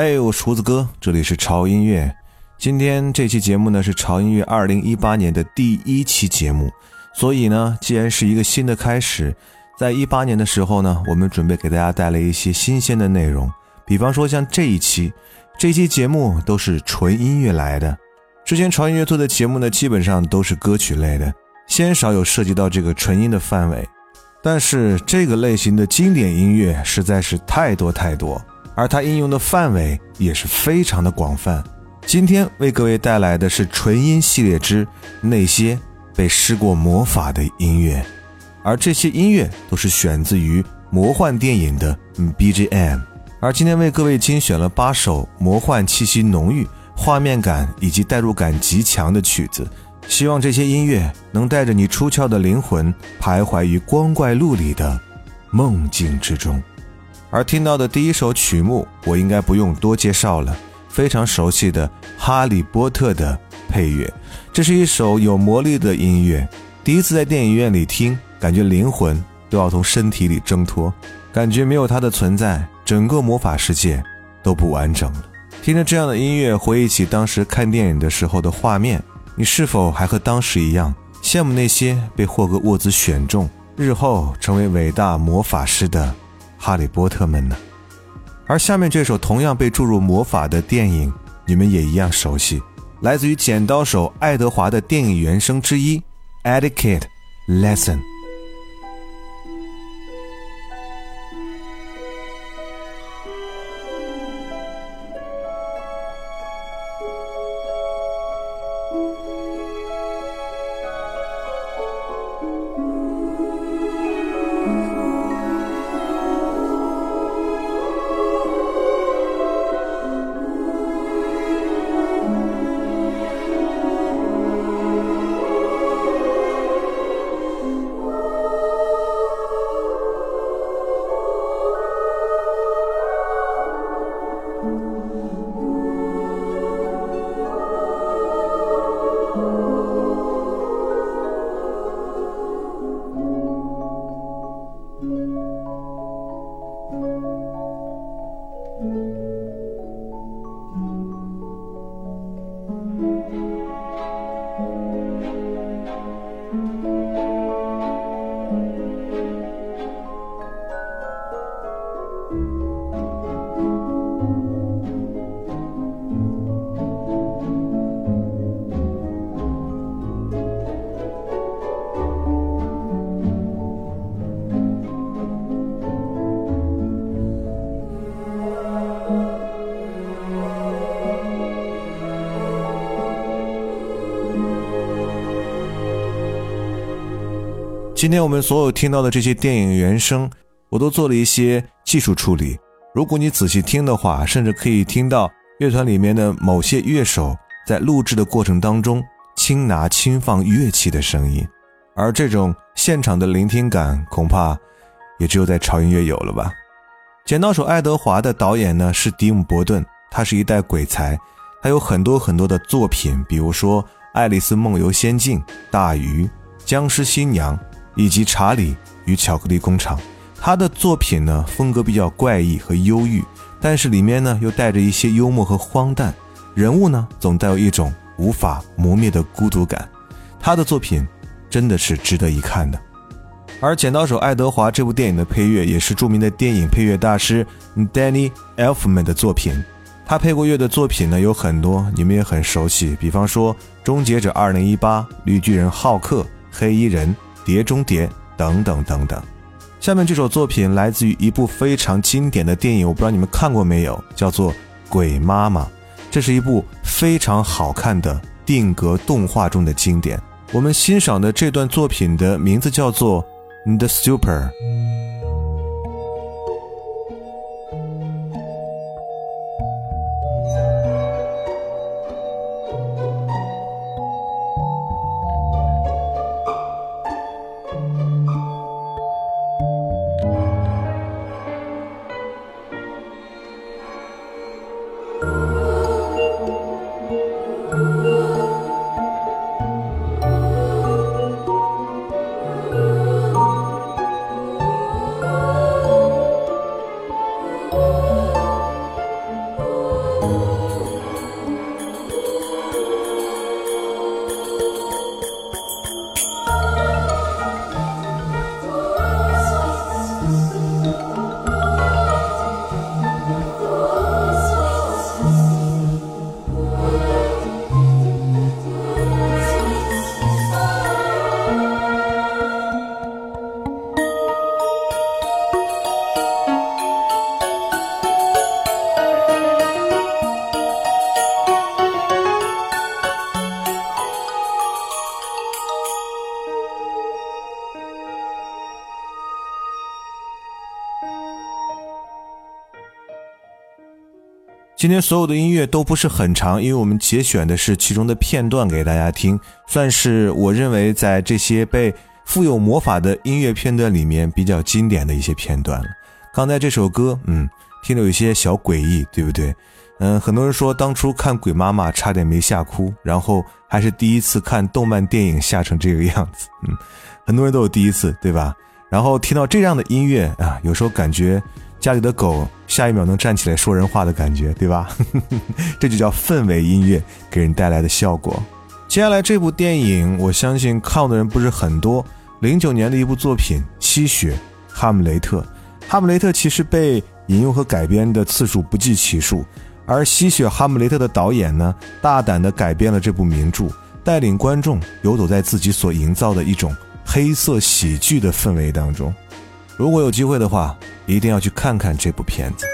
嘿，我厨子哥，这里是潮音乐。今天这期节目呢是潮音乐二零一八年的第一期节目，所以呢，既然是一个新的开始，在一八年的时候呢，我们准备给大家带来一些新鲜的内容，比方说像这一期，这期节目都是纯音乐来的。之前潮音乐做的节目呢，基本上都是歌曲类的，鲜少有涉及到这个纯音的范围。但是这个类型的经典音乐实在是太多太多。而它应用的范围也是非常的广泛。今天为各位带来的是纯音系列之那些被施过魔法的音乐，而这些音乐都是选自于魔幻电影的 BGM。而今天为各位精选了八首魔幻气息浓郁、画面感以及代入感极强的曲子，希望这些音乐能带着你出窍的灵魂徘徊于光怪陆离的梦境之中。而听到的第一首曲目，我应该不用多介绍了，非常熟悉的《哈利波特》的配乐。这是一首有魔力的音乐，第一次在电影院里听，感觉灵魂都要从身体里挣脱，感觉没有它的存在，整个魔法世界都不完整了。听着这样的音乐，回忆起当时看电影的时候的画面，你是否还和当时一样羡慕那些被霍格沃兹选中，日后成为伟大魔法师的？哈利波特们呢？而下面这首同样被注入魔法的电影，你们也一样熟悉，来自于剪刀手爱德华的电影原声之一《Etiquette Lesson》。今天我们所有听到的这些电影原声，我都做了一些技术处理。如果你仔细听的话，甚至可以听到乐团里面的某些乐手在录制的过程当中轻拿轻放乐器的声音，而这种现场的聆听感，恐怕也只有在潮音乐有了吧。《剪刀手爱德华》的导演呢是迪姆·伯顿，他是一代鬼才，他有很多很多的作品，比如说《爱丽丝梦游仙境》《大鱼》《僵尸新娘》以及《查理与巧克力工厂》。他的作品呢风格比较怪异和忧郁，但是里面呢又带着一些幽默和荒诞，人物呢总带有一种无法磨灭的孤独感。他的作品真的是值得一看的。而《剪刀手爱德华》这部电影的配乐也是著名的电影配乐大师 Danny Elfman 的作品。他配过乐的作品呢有很多，你们也很熟悉，比方说《终结者2018》《绿巨人浩克》《黑衣人》《碟中谍》等等等等。下面这首作品来自于一部非常经典的电影，我不知道你们看过没有，叫做《鬼妈妈》。这是一部非常好看的定格动画中的经典。我们欣赏的这段作品的名字叫做。The Super。今天所有的音乐都不是很长，因为我们节选的是其中的片段给大家听，算是我认为在这些被富有魔法的音乐片段里面比较经典的一些片段了。刚才这首歌，嗯，听着有些小诡异，对不对？嗯，很多人说当初看《鬼妈妈》差点没吓哭，然后还是第一次看动漫电影吓成这个样子，嗯，很多人都有第一次，对吧？然后听到这样的音乐啊，有时候感觉。家里的狗下一秒能站起来说人话的感觉，对吧？这就叫氛围音乐给人带来的效果。接下来这部电影，我相信看的人不是很多。零九年的一部作品《吸血哈姆雷特》，哈姆雷特其实被引用和改编的次数不计其数，而《吸血哈姆雷特》的导演呢，大胆地改编了这部名著，带领观众游走在自己所营造的一种黑色喜剧的氛围当中。如果有机会的话，一定要去看看这部片子。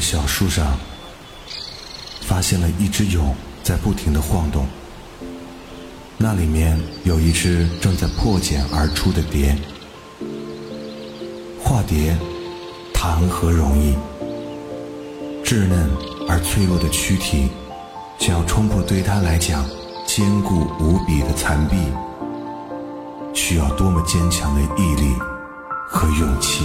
小树上，发现了一只蛹在不停的晃动。那里面有一只正在破茧而出的蝶。化蝶谈何容易？稚嫩而脆弱的躯体，想要冲破对他来讲坚固无比的残壁，需要多么坚强的毅力和勇气！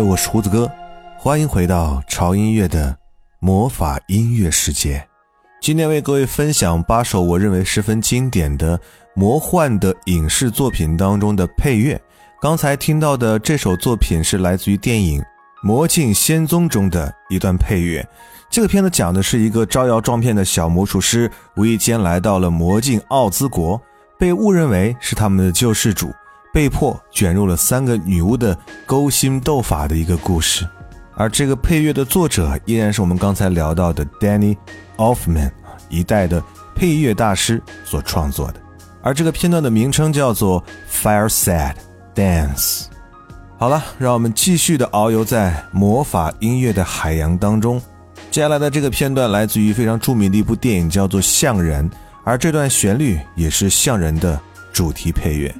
我是胡子哥，欢迎回到潮音乐的魔法音乐世界。今天为各位分享八首我认为十分经典的魔幻的影视作品当中的配乐。刚才听到的这首作品是来自于电影《魔镜仙踪》中的一段配乐。这个片子讲的是一个招摇撞骗的小魔术师，无意间来到了魔镜奥兹国，被误认为是他们的救世主。被迫卷入了三个女巫的勾心斗法的一个故事，而这个配乐的作者依然是我们刚才聊到的 Danny Elfman，一代的配乐大师所创作的。而这个片段的名称叫做 Fireside Dance。好了，让我们继续的遨游在魔法音乐的海洋当中。接下来的这个片段来自于非常著名的一部电影，叫做《象人》，而这段旋律也是《象人》的主题配乐。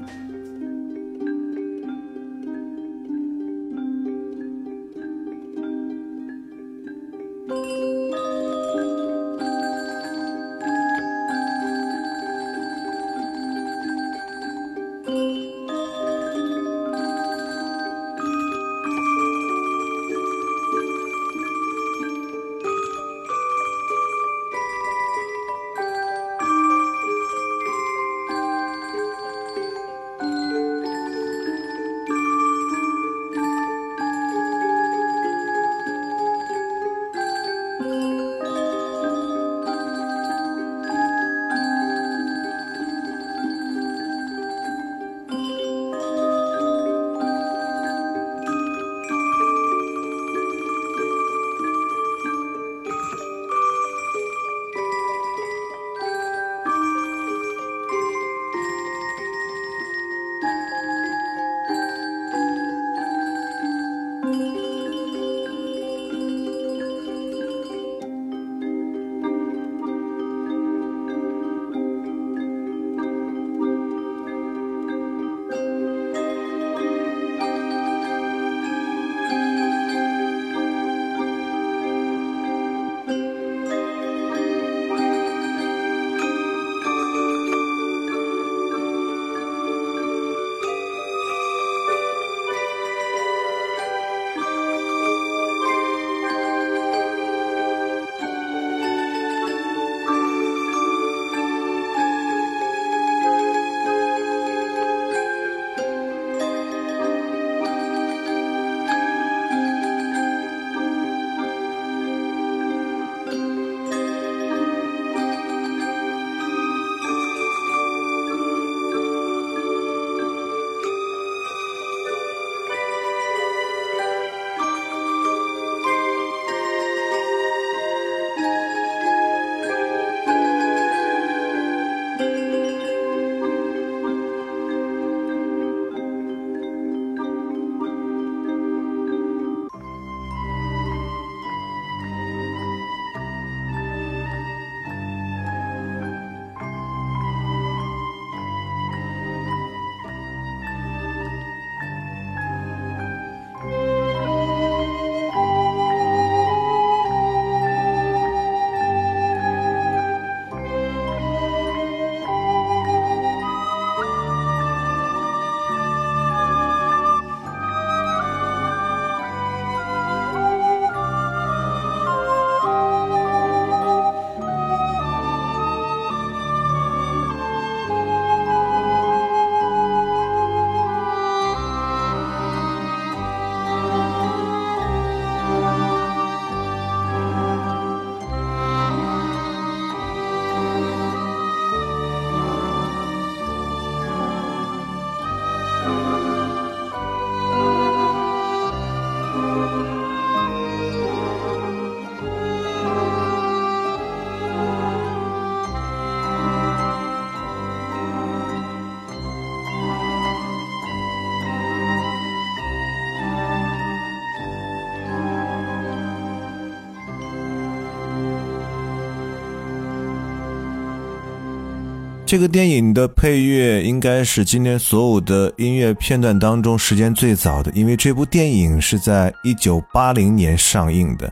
这个电影的配乐应该是今天所有的音乐片段当中时间最早的，因为这部电影是在一九八零年上映的。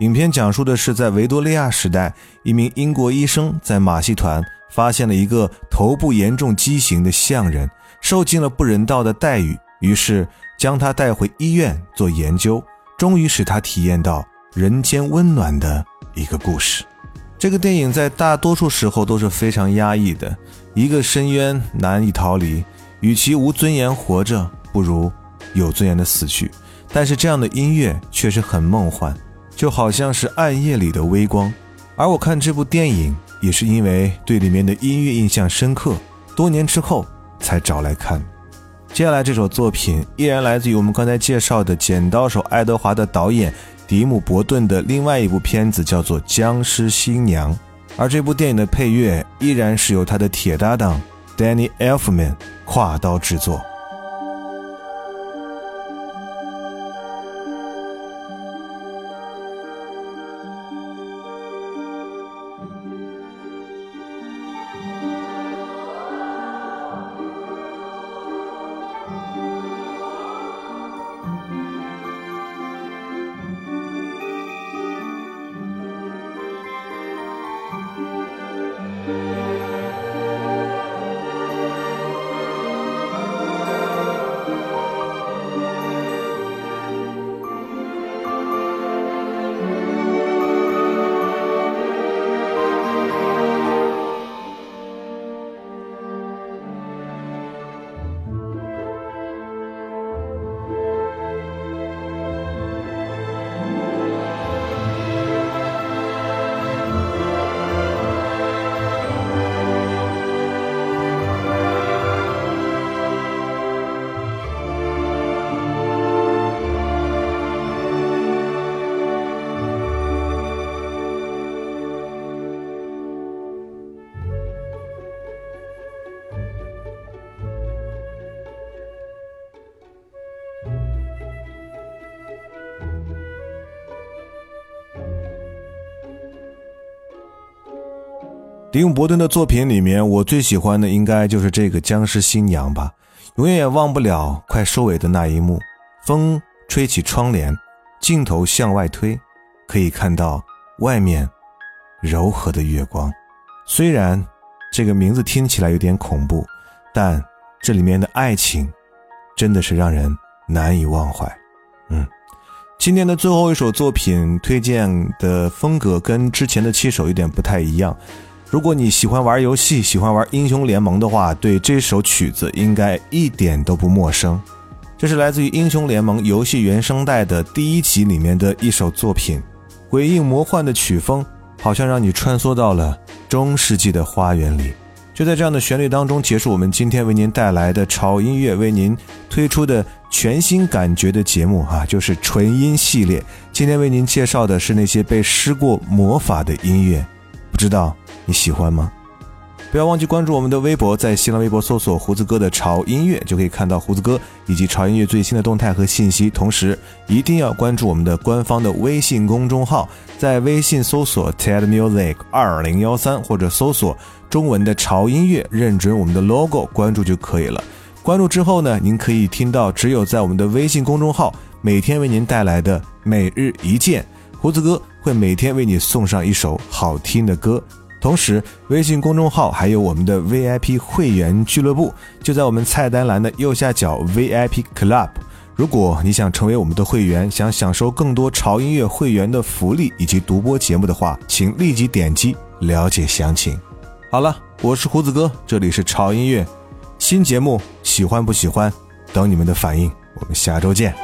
影片讲述的是在维多利亚时代，一名英国医生在马戏团发现了一个头部严重畸形的象人，受尽了不人道的待遇，于是将他带回医院做研究，终于使他体验到人间温暖的一个故事。这个电影在大多数时候都是非常压抑的，一个深渊难以逃离，与其无尊严活着，不如有尊严的死去。但是这样的音乐却是很梦幻。就好像是暗夜里的微光，而我看这部电影也是因为对里面的音乐印象深刻，多年之后才找来看。接下来这首作品依然来自于我们刚才介绍的《剪刀手爱德华》的导演迪姆·伯顿的另外一部片子，叫做《僵尸新娘》，而这部电影的配乐依然是由他的铁搭档 Danny Elfman 跨刀制作。迪姆·伯顿的作品里面，我最喜欢的应该就是这个僵尸新娘吧。永远也忘不了快收尾的那一幕，风吹起窗帘，镜头向外推，可以看到外面柔和的月光。虽然这个名字听起来有点恐怖，但这里面的爱情真的是让人难以忘怀。嗯，今天的最后一首作品推荐的风格跟之前的七首有点不太一样。如果你喜欢玩游戏，喜欢玩英雄联盟的话，对这首曲子应该一点都不陌生。这是来自于英雄联盟游戏原声带的第一集里面的一首作品，诡异魔幻的曲风，好像让你穿梭到了中世纪的花园里。就在这样的旋律当中结束我们今天为您带来的潮音乐，为您推出的全新感觉的节目啊，就是纯音系列。今天为您介绍的是那些被施过魔法的音乐，不知道。你喜欢吗？不要忘记关注我们的微博，在新浪微博搜索“胡子哥的潮音乐”，就可以看到胡子哥以及潮音乐最新的动态和信息。同时，一定要关注我们的官方的微信公众号，在微信搜索 “TED Music 二零幺三”或者搜索中文的“潮音乐”，认准我们的 logo，关注就可以了。关注之后呢，您可以听到只有在我们的微信公众号每天为您带来的每日一见，胡子哥会每天为你送上一首好听的歌。同时，微信公众号还有我们的 VIP 会员俱乐部，就在我们菜单栏的右下角 VIP Club。如果你想成为我们的会员，想享受更多潮音乐会员的福利以及独播节目的话，请立即点击了解详情。好了，我是胡子哥，这里是潮音乐新节目，喜欢不喜欢？等你们的反应，我们下周见。